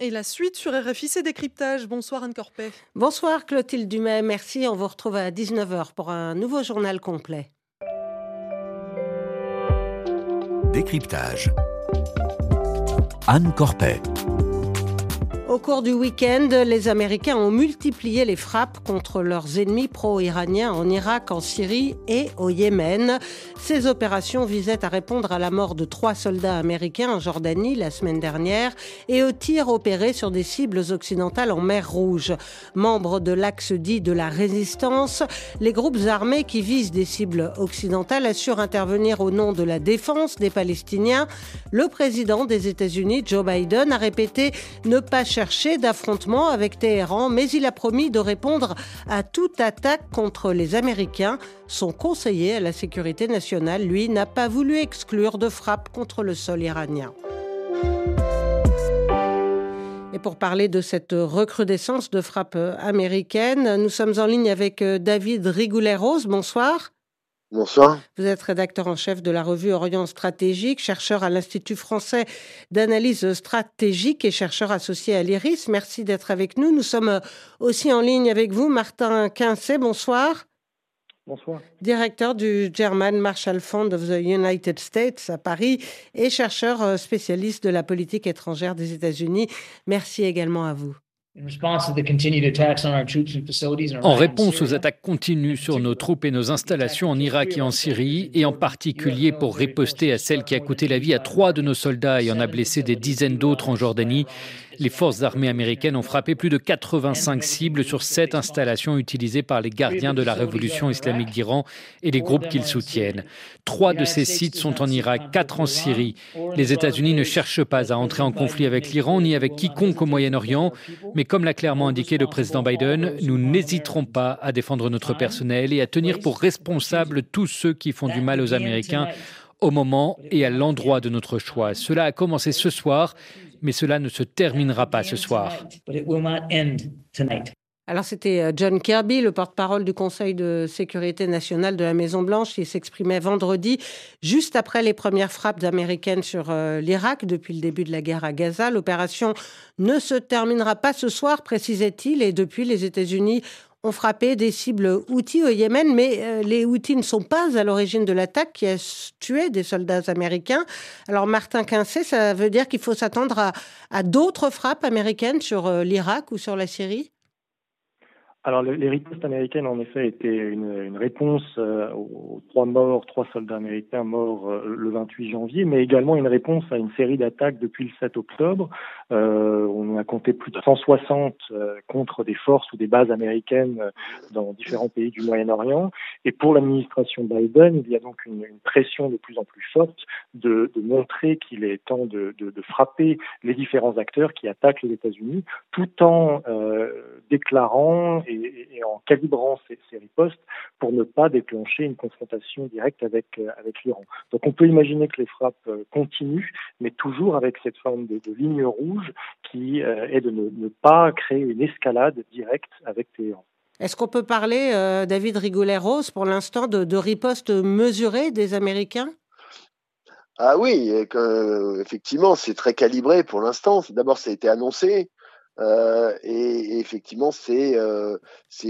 Et la suite sur RFI, c'est décryptage. Bonsoir Anne Corpet. Bonsoir Clotilde Dumais, merci. On vous retrouve à 19h pour un nouveau journal complet. Décryptage. Anne Corpet. Au cours du week-end, les Américains ont multiplié les frappes contre leurs ennemis pro-iraniens en Irak, en Syrie et au Yémen. Ces opérations visaient à répondre à la mort de trois soldats américains en Jordanie la semaine dernière et aux tirs opérés sur des cibles occidentales en mer Rouge. Membres de l'axe dit de la résistance, les groupes armés qui visent des cibles occidentales assurent intervenir au nom de la défense des Palestiniens. Le président des États-Unis, Joe Biden, a répété ne pas chercher cherché d'affrontement avec Téhéran, mais il a promis de répondre à toute attaque contre les Américains. Son conseiller à la sécurité nationale, lui, n'a pas voulu exclure de frappe contre le sol iranien. Et pour parler de cette recrudescence de frappe américaine, nous sommes en ligne avec David Rigoulet-Rose. Bonsoir. Bonsoir. Vous êtes rédacteur en chef de la revue Orient Stratégique, chercheur à l'Institut français d'analyse stratégique et chercheur associé à l'IRIS. Merci d'être avec nous. Nous sommes aussi en ligne avec vous, Martin Quincet. Bonsoir. Bonsoir. Directeur du German Marshall Fund of the United States à Paris et chercheur spécialiste de la politique étrangère des États-Unis. Merci également à vous. En réponse aux attaques continues sur nos troupes et nos installations en Irak et en Syrie, et en particulier pour riposter à celle qui a coûté la vie à trois de nos soldats et en a blessé des dizaines d'autres en Jordanie, les forces armées américaines ont frappé plus de 85 cibles sur sept installations utilisées par les gardiens de la révolution islamique d'Iran et les groupes qu'ils soutiennent. Trois de ces sites sont en Irak, quatre en Syrie. Les États-Unis ne cherchent pas à entrer en conflit avec l'Iran ni avec quiconque au Moyen-Orient, mais comme l'a clairement indiqué le président Biden, nous n'hésiterons pas à défendre notre personnel et à tenir pour responsables tous ceux qui font du mal aux Américains au moment et à l'endroit de notre choix. Cela a commencé ce soir mais cela ne se terminera pas ce soir. Alors c'était euh, John Kirby, le porte-parole du Conseil de sécurité nationale de la Maison-Blanche, qui s'exprimait vendredi, juste après les premières frappes américaines sur euh, l'Irak depuis le début de la guerre à Gaza. L'opération ne se terminera pas ce soir, précisait-il, et depuis les États-Unis ont frappé des cibles Houthis au Yémen, mais euh, les Houthis ne sont pas à l'origine de l'attaque qui a tué des soldats américains. Alors Martin Quincé, ça veut dire qu'il faut s'attendre à d'autres frappes américaines sur euh, l'Irak ou sur la Syrie? Alors, les ripostes américaines, en effet, étaient une, une réponse euh, aux trois morts, trois soldats américains morts euh, le 28 janvier, mais également une réponse à une série d'attaques depuis le 7 octobre. Euh, on a compté plus de 160 euh, contre des forces ou des bases américaines dans différents pays du Moyen-Orient. Et pour l'administration Biden, il y a donc une, une, pression de plus en plus forte de, de montrer qu'il est temps de, de, de, frapper les différents acteurs qui attaquent les États-Unis, tout en déclarant et, en calibrant ces, ripostes pour ne pas déclencher une confrontation directe avec, euh, avec l'Iran. Donc on peut imaginer que les frappes euh, continuent, mais toujours avec cette forme de, ligne rouge qui euh, est de ne, pas créer une escalade directe avec Téhéran. Est-ce qu'on peut parler, David Rigolet-Rose, pour l'instant, de, de riposte mesurée des Américains? Ah oui, effectivement, c'est très calibré pour l'instant. D'abord, ça a été annoncé. Euh, et, effectivement, c'est euh,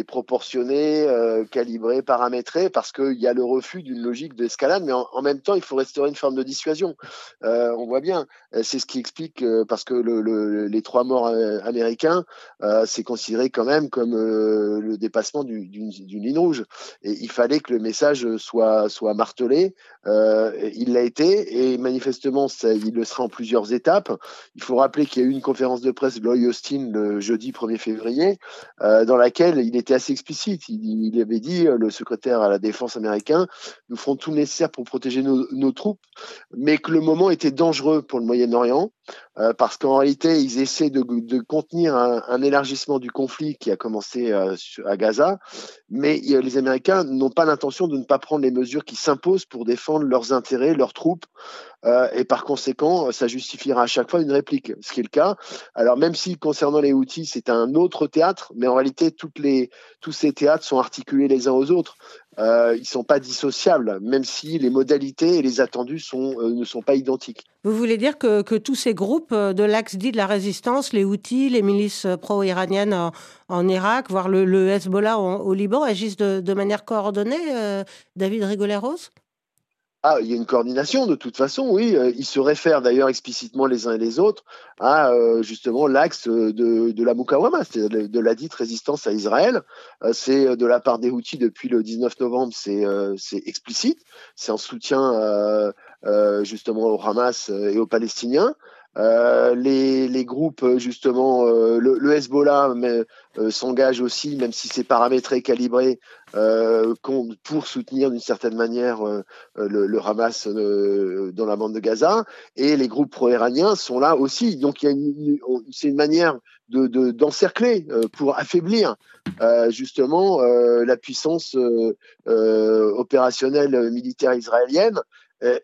proportionné, euh, calibré, paramétré, parce qu'il y a le refus d'une logique d'escalade, mais en, même temps, il faut restaurer une forme de dissuasion. On voit bien, c'est ce qui explique, parce que le, le, les trois morts américains, c'est considéré quand même comme le dépassement d'une ligne rouge. Et il fallait que le message soit, martelé. il l'a été, et manifestement, il le sera en plusieurs étapes. Il faut rappeler qu'il y a eu une conférence de presse de le jeudi 1er février, euh, dans laquelle il était assez explicite. Il, avait dit, euh, le secrétaire à la défense américain, nous ferons tout le nécessaire pour protéger nos troupes, mais que le moment était dangereux pour le Moyen-Orient euh, parce qu'en réalité, ils essaient de, contenir un, élargissement du conflit qui a commencé euh, à Gaza, mais les Américains n'ont pas l'intention de ne pas prendre les mesures qui s'imposent pour défendre leurs intérêts, leurs troupes, euh, et par conséquent, ça justifiera à chaque fois une réplique, ce qui est le cas. Alors même si concernant les outils, c'est un autre théâtre, mais en réalité, tous ces théâtres sont articulés les uns aux autres. Euh, ils sont pas dissociables, même si les modalités et les attendus euh, ne sont pas identiques. Vous voulez dire que, tous ces groupes de l'axe dit de la résistance, les Houthis, les milices pro-iraniennes en, Irak, voire le, Hezbollah au Liban, agissent de, de manière coordonnée, David Rigoleros? Ah, il y a une coordination de toute façon, oui. Euh, ils se réfèrent d'ailleurs explicitement les uns et les autres à euh, justement l'axe de, de la Mukawama, c'est-à-dire de la dite résistance à Israël. Euh, c'est de la part des Houthis depuis le 19 novembre, c'est explicite. C'est en soutien justement au Hamas et aux Palestiniens. Euh, les, les, groupes justement, euh, le, le, Hezbollah euh, s'engage aussi, même si c'est paramétré, calibré, pour soutenir d'une certaine manière le, le, Hamas dans la bande de Gaza. Et les groupes pro-iraniens sont là aussi. Donc c'est une manière de, d'encercler pour affaiblir justement la puissance opérationnelle militaire israélienne euh,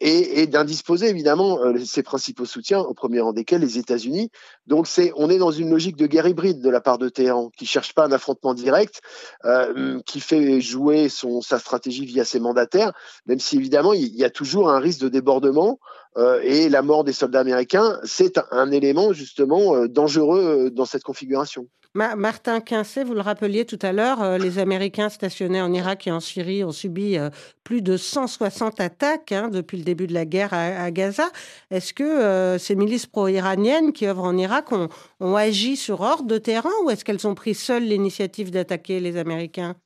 et, et d'indisposer évidemment euh, ses principaux soutiens, au premier rang desquels les États-Unis. Donc c'est, on est dans une logique de guerre hybride de la part de Téhéran, qui cherche pas un affrontement direct, euh, qui fait jouer son, sa stratégie via ses mandataires, même si évidemment il y a toujours un risque de débordement. Euh, et la mort des soldats américains, c'est un élément justement euh, dangereux dans cette configuration. Martin Quincé, vous le rappeliez tout à l'heure, euh, les Américains stationnés en Irak et en Syrie ont subi euh, plus de 160 attaques hein, depuis le début de la guerre à, Gaza. Est-ce que euh, ces milices pro-iraniennes qui œuvrent en Irak ont, ont agi sur ordre de terrain ou est-ce qu'elles ont pris seules l'initiative d'attaquer les Américains?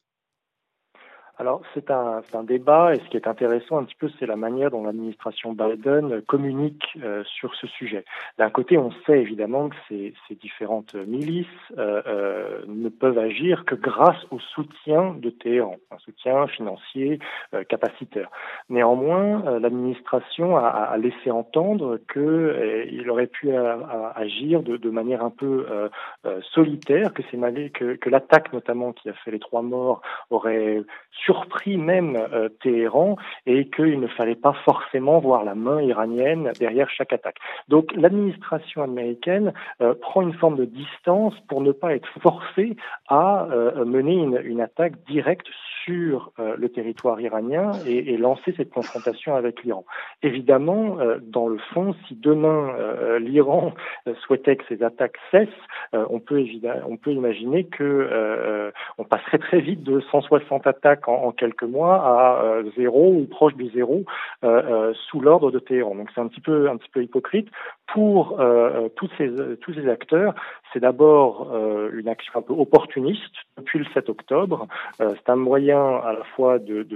Alors c'est un, un, débat et ce qui est intéressant un petit peu c'est la manière dont l'administration Biden communique euh, sur ce sujet. D'un côté on sait évidemment que ces, différentes milices euh, euh, ne peuvent agir que grâce au soutien de Téhéran, un soutien financier capacitaire. Néanmoins l'administration a, laissé entendre qu'il aurait pu agir de, manière un peu solitaire, que, que l'attaque notamment qui a fait les trois morts aurait sur surpris même euh, Téhéran et qu'il ne fallait pas forcément voir la main iranienne derrière chaque attaque. Donc l'administration américaine euh, prend une forme de distance pour ne pas être forcée à euh, mener une, attaque directe sur le territoire iranien et, et, lancer cette confrontation avec l'Iran. Évidemment, dans le fond, si demain l'Iran souhaitait que ces attaques cessent, on peut on peut imaginer que on passerait très vite de 160 attaques en, en quelques mois à euh, zéro ou proche du zéro euh, euh, sous l'ordre de Téhéran. Donc c'est un petit peu un petit peu hypocrite pour tous ces tous ces acteurs. C'est d'abord une action un peu opportuniste depuis le 7 octobre. c'est un moyen à la fois de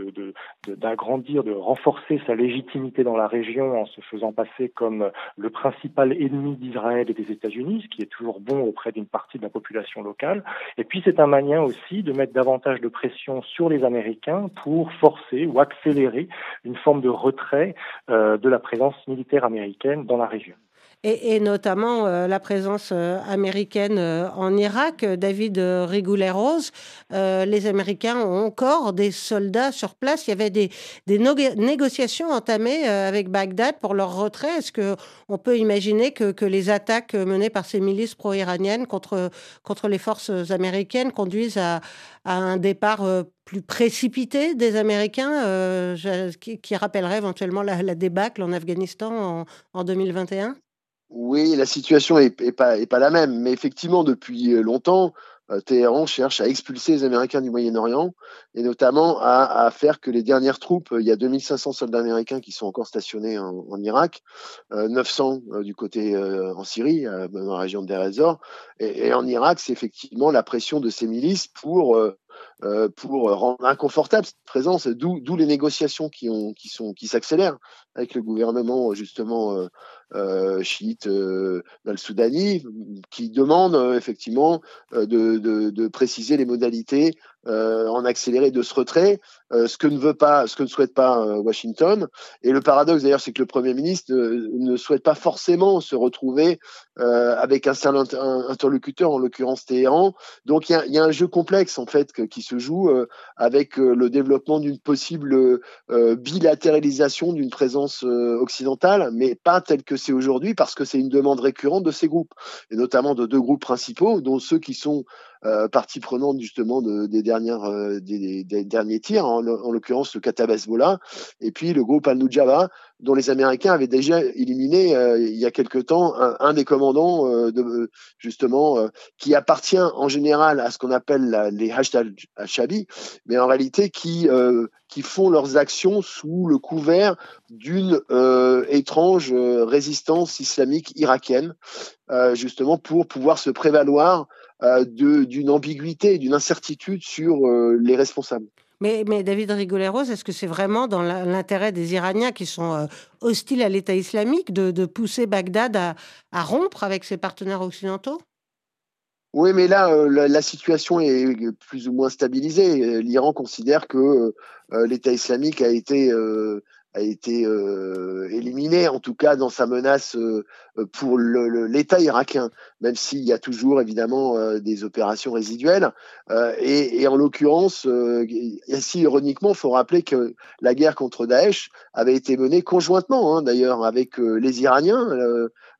d'agrandir, de, de, renforcer sa légitimité dans la région en se faisant passer comme le principal ennemi d'Israël et des États-Unis, ce qui est toujours bon auprès d'une partie de la population locale. Et puis c'est un moyen aussi de mettre davantage de pression sur les Américains pour forcer ou accélérer une forme de retrait euh, de la présence militaire américaine dans la région. Et, notamment euh, la présence euh, américaine en Irak. David Rigoulet-Rose, les Américains ont encore des soldats sur place. Il y avait des, négociations entamées avec Bagdad pour leur retrait. Est-ce qu'on peut imaginer que, les attaques menées par ces milices pro-iraniennes contre, les forces américaines conduisent à, un départ plus précipité des Américains, euh, qui, rappellerait éventuellement la, débâcle en Afghanistan en, 2021 Oui, la situation n'est est pas, la même, mais effectivement, depuis longtemps, euh, Téhéran cherche à expulser les Américains du Moyen-Orient et notamment à, faire que les dernières troupes, il y a 2500 soldats américains qui sont encore stationnés en, Irak, 900 euh, du côté en Syrie, dans la région de Deir et, et en Irak, c'est effectivement la pression de ces milices pour euh, pour rendre inconfortable cette présence, d'où les négociations qui, s'accélèrent avec le gouvernement justement euh, euh, chiite euh, soudani qui demande euh, effectivement de, préciser les modalités en accéléré de ce retrait, ce que ne veut pas, ce que ne souhaite pas Washington. Et le paradoxe d'ailleurs, c'est que le Premier ministre ne souhaite pas forcément se retrouver avec un seul interlocuteur, en l'occurrence Téhéran. Donc il y a, un jeu complexe en fait qui se joue avec le développement d'une possible bilatéralisation d'une présence occidentale, mais pas telle que c'est aujourd'hui parce que c'est une demande récurrente de ces groupes, et notamment de deux groupes principaux, dont ceux qui sont euh, partie prenante justement de, des des, derniers tirs, en, l'occurrence le Kataib Hezbollah, et puis le groupe Al-Nujaba, dont les Américains avaient déjà éliminé il y a quelque temps un, des commandants de, justement qui appartient en général à ce qu'on appelle les hashtag al-Shabi, mais en réalité qui qui font leurs actions sous le couvert d'une étrange résistance islamique irakienne, justement pour pouvoir se prévaloir euh, d'une ambiguïté, d'une incertitude sur euh, les responsables. Mais, mais David Rigoleros, est-ce que c'est vraiment dans l'intérêt des Iraniens qui sont euh, hostiles à l'État islamique de, pousser Bagdad à, rompre avec ses partenaires occidentaux? Oui, mais là, la, situation est plus ou moins stabilisée. L'Iran considère que l'État islamique a été a été euh, éliminé, en tout cas dans sa menace euh, pour l'État irakien, même s'il y a toujours évidemment euh, des opérations résiduelles. Et, en l'occurrence, ici ironiquement, il faut rappeler que la guerre contre Daesh avait été menée conjointement, hein, d'ailleurs, avec les Iraniens,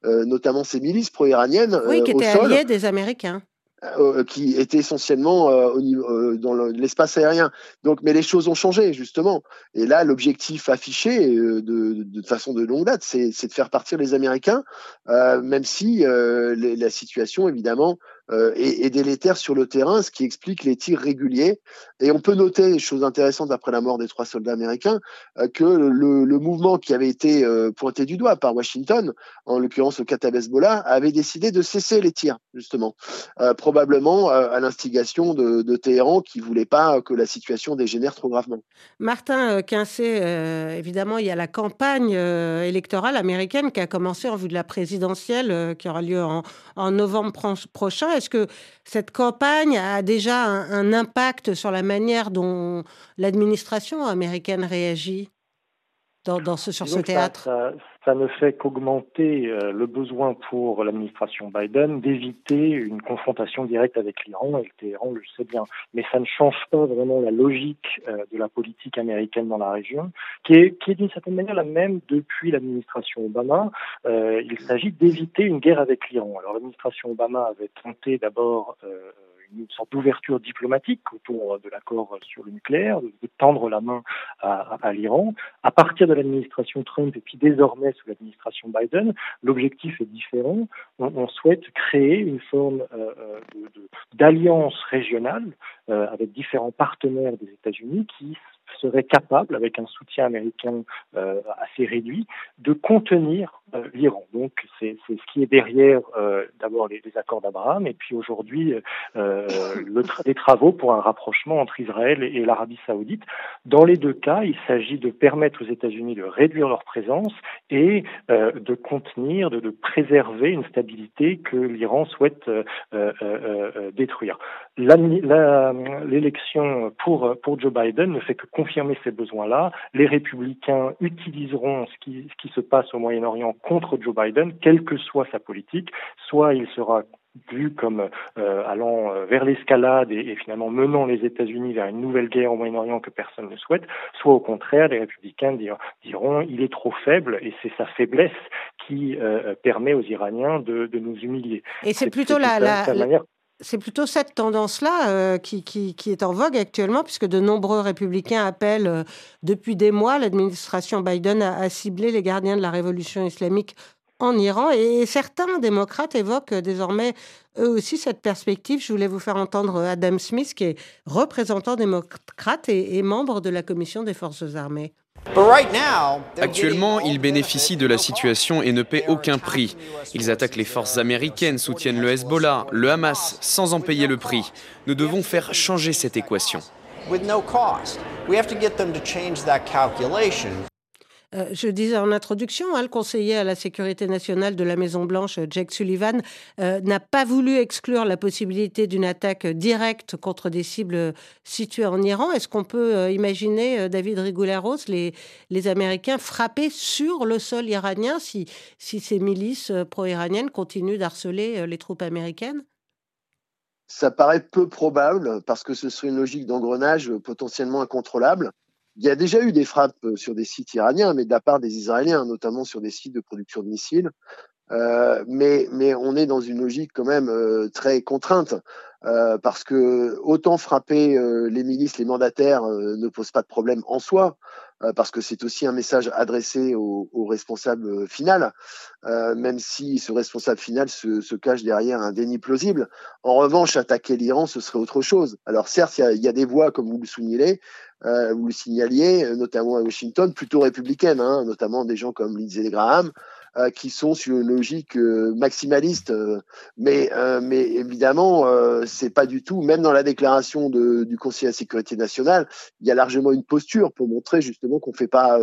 notamment ces milices pro-iraniennes. Oui, qui étaient alliés des Américains. Euh, qui était essentiellement euh, au niveau, euh, dans l'espace aérien. Donc, mais les choses ont changé justement. Et là, l'objectif affiché de, de, façon de longue date, c'est de faire partir les Américains, même si la situation évidemment euh, et, délétère sur le terrain, ce qui explique les tirs réguliers. Et on peut noter des choses intéressantes après la mort des trois soldats américains, euh, que le, mouvement qui avait été euh, pointé du doigt par Washington, en l'occurrence le Kataib Hezbollah, avait décidé de cesser les tirs, justement, probablement à l'instigation de, Téhéran qui voulait pas que la situation dégénère trop gravement. Martin Quincé, évidemment, il y a la campagne électorale américaine qui a commencé en vue de la présidentielle qui aura lieu en novembre prochain. Est-ce que cette campagne a déjà un, impact sur la manière dont l'administration américaine réagit dans, ce, sur ce théâtre? ça, ne fait qu'augmenter euh, le besoin pour l'administration Biden d'éviter une confrontation directe avec l'Iran, et le Téhéran le sait bien. Mais ça ne change pas vraiment la logique euh, de la politique américaine dans la région, qui est, qui est d'une certaine manière la même depuis l'administration Obama. Euh, il s'agit d'éviter une guerre avec l'Iran. Alors l'administration Obama avait tenté d'abord une sorte d'ouverture diplomatique autour de l'accord sur le nucléaire, de, tendre la main à, l'Iran. À partir de l'administration Trump et puis désormais sous l'administration Biden, l'objectif est différent. On, on, souhaite créer une forme euh, euh d'alliance régionale euh, avec différents partenaires des États-Unis qui serait capable, avec un soutien américain euh, assez réduit, de contenir euh, l'Iran. Donc c'est ce qui est derrière euh, d'abord les, accords d'Abraham et puis aujourd'hui le les travaux pour un rapprochement entre Israël et, l'Arabie saoudite. Dans les deux cas, il s'agit de permettre aux États-Unis de réduire leur présence et de contenir, de, de, préserver une stabilité que l'Iran souhaite détruire. L'élection pour, pour Joe Biden ne fait que confirmer ces besoins-là. Les républicains utiliseront ce qui, ce qui se passe au Moyen-Orient contre Joe Biden, quelle que soit sa politique. Soit il sera vu comme euh, allant euh, vers l'escalade et, finalement menant les États-Unis vers une nouvelle guerre au Moyen-Orient que personne ne souhaite, soit au contraire, les républicains diront il est trop faible et c'est sa faiblesse qui euh, permet aux Iraniens de, de nous humilier. Et c'est plutôt la, la, la, c'est plutôt cette tendance-là euh, qui, est en vogue actuellement, puisque de nombreux républicains appellent euh, depuis des mois l'administration Biden à, cibler les gardiens de la révolution islamique en Iran. Et, certains démocrates évoquent désormais eux aussi cette perspective. Je voulais vous faire entendre Adam Smith, qui est représentant démocrate et membre de la commission des forces armées. Actuellement, ils bénéficient de la situation et ne paient aucun prix. Ils attaquent les forces américaines, soutiennent le Hezbollah, le Hamas, sans en payer le prix. Nous devons faire changer cette équation. Euh, je disais en introduction, hein, le conseiller à la sécurité nationale de la Maison-Blanche, Jake Sullivan, euh, n'a pas voulu exclure la possibilité d'une attaque directe contre des cibles situées en Iran. Est-ce qu'on peut euh, imaginer, David Rigouleros, les, les Américains frapper sur le sol iranien si, si ces milices pro-iraniennes continuent d'harceler les troupes américaines? Ça paraît peu probable parce que ce serait une logique d'engrenage potentiellement incontrôlable. Il y a déjà eu des frappes euh, sur des sites iraniens, mais de la part des Israéliens, notamment sur des sites de production de missiles. mais, mais on est dans une logique quand même très contrainte. parce que autant frapper les milices, les mandataires ne pose pas de problème en soi, euh, parce que c'est aussi un message adressé au, au responsable euh, final, euh, même si ce responsable final se, se, cache derrière un déni plausible. En revanche, attaquer l'Iran, ce serait autre chose. Alors certes, il y a, y a, des voix, comme vous le soulignez, euh, vous le signaliez, notamment à Washington, plutôt républicaines, hein, notamment des gens comme Lindsey Graham, euh, qui sont sur une logique euh, maximaliste. Euh, mais, mais évidemment, c'est pas du tout, même dans la déclaration de, du Conseil de la sécurité nationale, il y a largement une posture pour montrer justement qu'on fait pas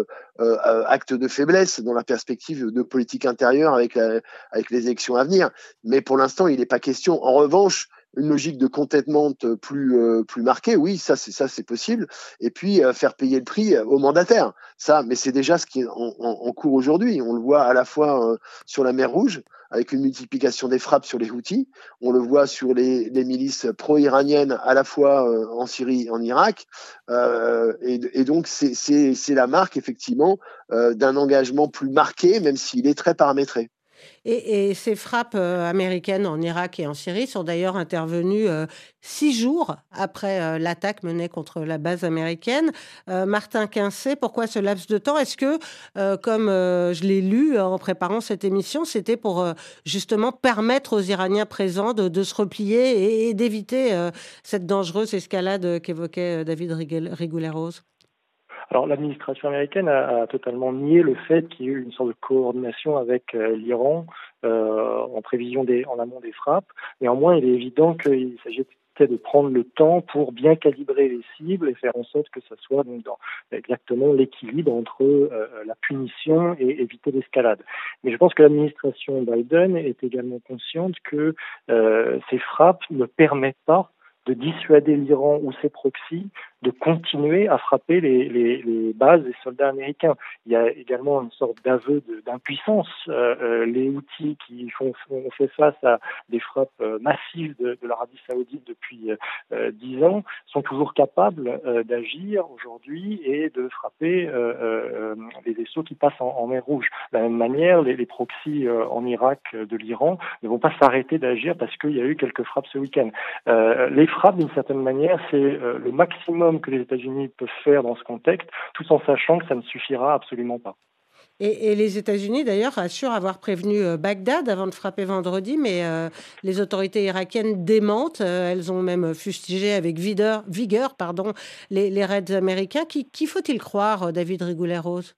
acte de faiblesse dans la perspective de politique intérieure avec, avec les élections à venir. Mais pour l'instant, il n'est pas question. En revanche, une logique de contentement plus euh, plus marquée, oui, ça c'est ça c'est possible. Et puis euh, faire payer le prix aux mandataires, ça, mais c'est déjà ce qui est en, cours aujourd'hui. On le voit à la fois euh, sur la mer Rouge avec une multiplication des frappes sur les Houthis, on le voit sur les, milices pro-iraniennes à la fois en Syrie en Irak, et, et, donc c'est la marque effectivement d'un engagement plus marqué, même s'il est très paramétré. Et, ces frappes euh, américaines en Irak et en Syrie sont d'ailleurs intervenues euh, six jours après euh, l'attaque menée contre la base américaine. Martin Quincé, pourquoi ce laps de temps? Est-ce que, comme je l'ai lu en préparant cette émission, c'était pour justement permettre aux Iraniens présents de, se replier et, d'éviter cette dangereuse escalade qu'évoquait David Rigouleros alors l'administration américaine a, totalement nié le fait qu'il y ait eu une sorte de coordination avec euh, l'Iran euh, en prévision des, en amont des frappes. Néanmoins, il est évident qu'il s'agit de prendre le temps pour bien calibrer les cibles et faire en sorte que ce soit donc dans exactement l'équilibre entre euh, la punition et éviter l'escalade. Mais je pense que l'administration Biden est également consciente que ces frappes ne permettent pas de dissuader l'Iran ou ses proxys de continuer à frapper les, bases des soldats américains. Il y a également une sorte d'aveu d'impuissance. Euh, euh, les outils qui font, font, fait face à des frappes euh, massives de, l'Arabie saoudite depuis euh, dix ans sont toujours capables d'agir aujourd'hui et de frapper les vaisseaux qui passent en, mer Rouge. De la même manière, les proxys en Irak de l'Iran ne vont pas s'arrêter d'agir parce qu'il y a eu quelques frappes ce week-end. les frappes, d'une certaine manière, c'est le maximum que les États-Unis peuvent faire dans ce contexte, tout en sachant que ça ne suffira absolument pas. Et, les États-Unis, d'ailleurs, assurent avoir prévenu euh, Bagdad avant de frapper vendredi, mais euh, les autorités irakiennes démentent. Euh, elles ont même fustigé avec vigueur, vigueur pardon, les, raids américains. Qui, qui faut-il croire, David Rigoulet-Rose?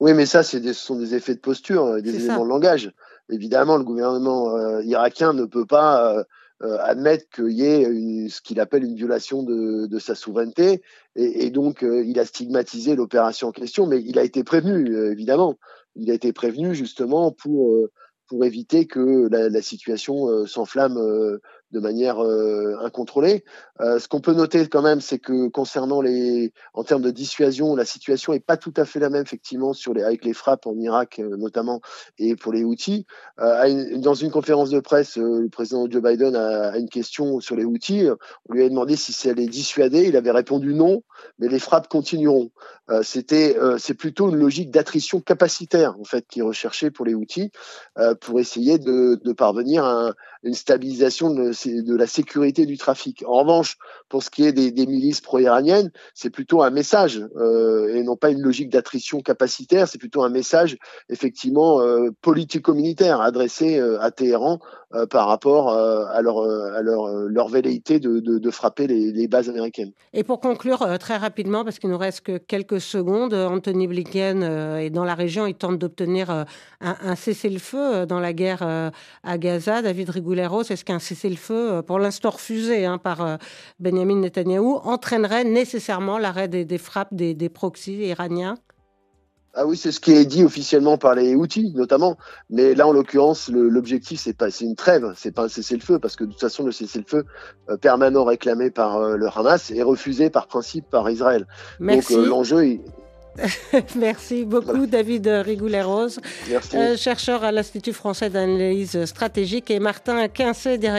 Oui, mais ça, ce sont des effets de posture, des éléments de langage. Évidemment, le gouvernement irakien ne peut pas euh, admettre qu'il y ait une, ce qu'il appelle une violation de, de sa souveraineté. Et, et donc, euh, il a stigmatisé l'opération en question, mais il a été prévenu, euh, évidemment. Il a été prévenu justement pour, pour éviter que la, la situation s'enflamme de manière euh, incontrôlée. Euh, ce qu'on peut noter quand même, c'est que concernant les, en termes de dissuasion, la situation est pas tout à fait la même effectivement sur les, avec les frappes en Irak euh, notamment et pour les. Une, dans une conférence de presse, le président Joe Biden a, une question sur les Houthis. On lui a demandé si ça allait dissuader. Il avait répondu non, mais les frappes continueront. C'était, c'est plutôt une logique d'attrition capacitaire en fait qui est recherchée pour les Houthis pour essayer de, de parvenir à un, une stabilisation de, de, la sécurité du trafic. En revanche, pour ce qui est des, milices pro-iraniennes, c'est plutôt un message euh, et non pas une logique d'attrition capacitaire. C'est plutôt un message effectivement euh, politico-militaire adressé euh, à Téhéran euh, par rapport euh, à leur, à leur, leur velléité de, de, frapper les, bases américaines. Et pour conclure très rapidement, parce qu'il nous reste que quelques secondes, Anthony Blinken est dans la région, il tente d'obtenir un, cessez-le-feu dans la guerre à Gaza. David Rigou est-ce qu'un cessez-le-feu, euh, pour l'instant refusé hein, par euh, Benjamin Netanyahou, entraînerait nécessairement l'arrêt des, frappes des, des proxys iraniens? Ah oui, c'est ce qui est dit officiellement par les outils, notamment. Mais là, en l'occurrence, l'objectif, c'est pas, c'est une trêve, c'est pas un cessez-le-feu, parce que de toute façon, le cessez-le-feu euh, permanent réclamé par le Hamas est refusé par principe par Israël. Merci. Donc l'enjeu, Merci beaucoup, David Rigoulet-Rose, euh, chercheur à l'Institut français d'analyse stratégique, et Martin Quincé, directeur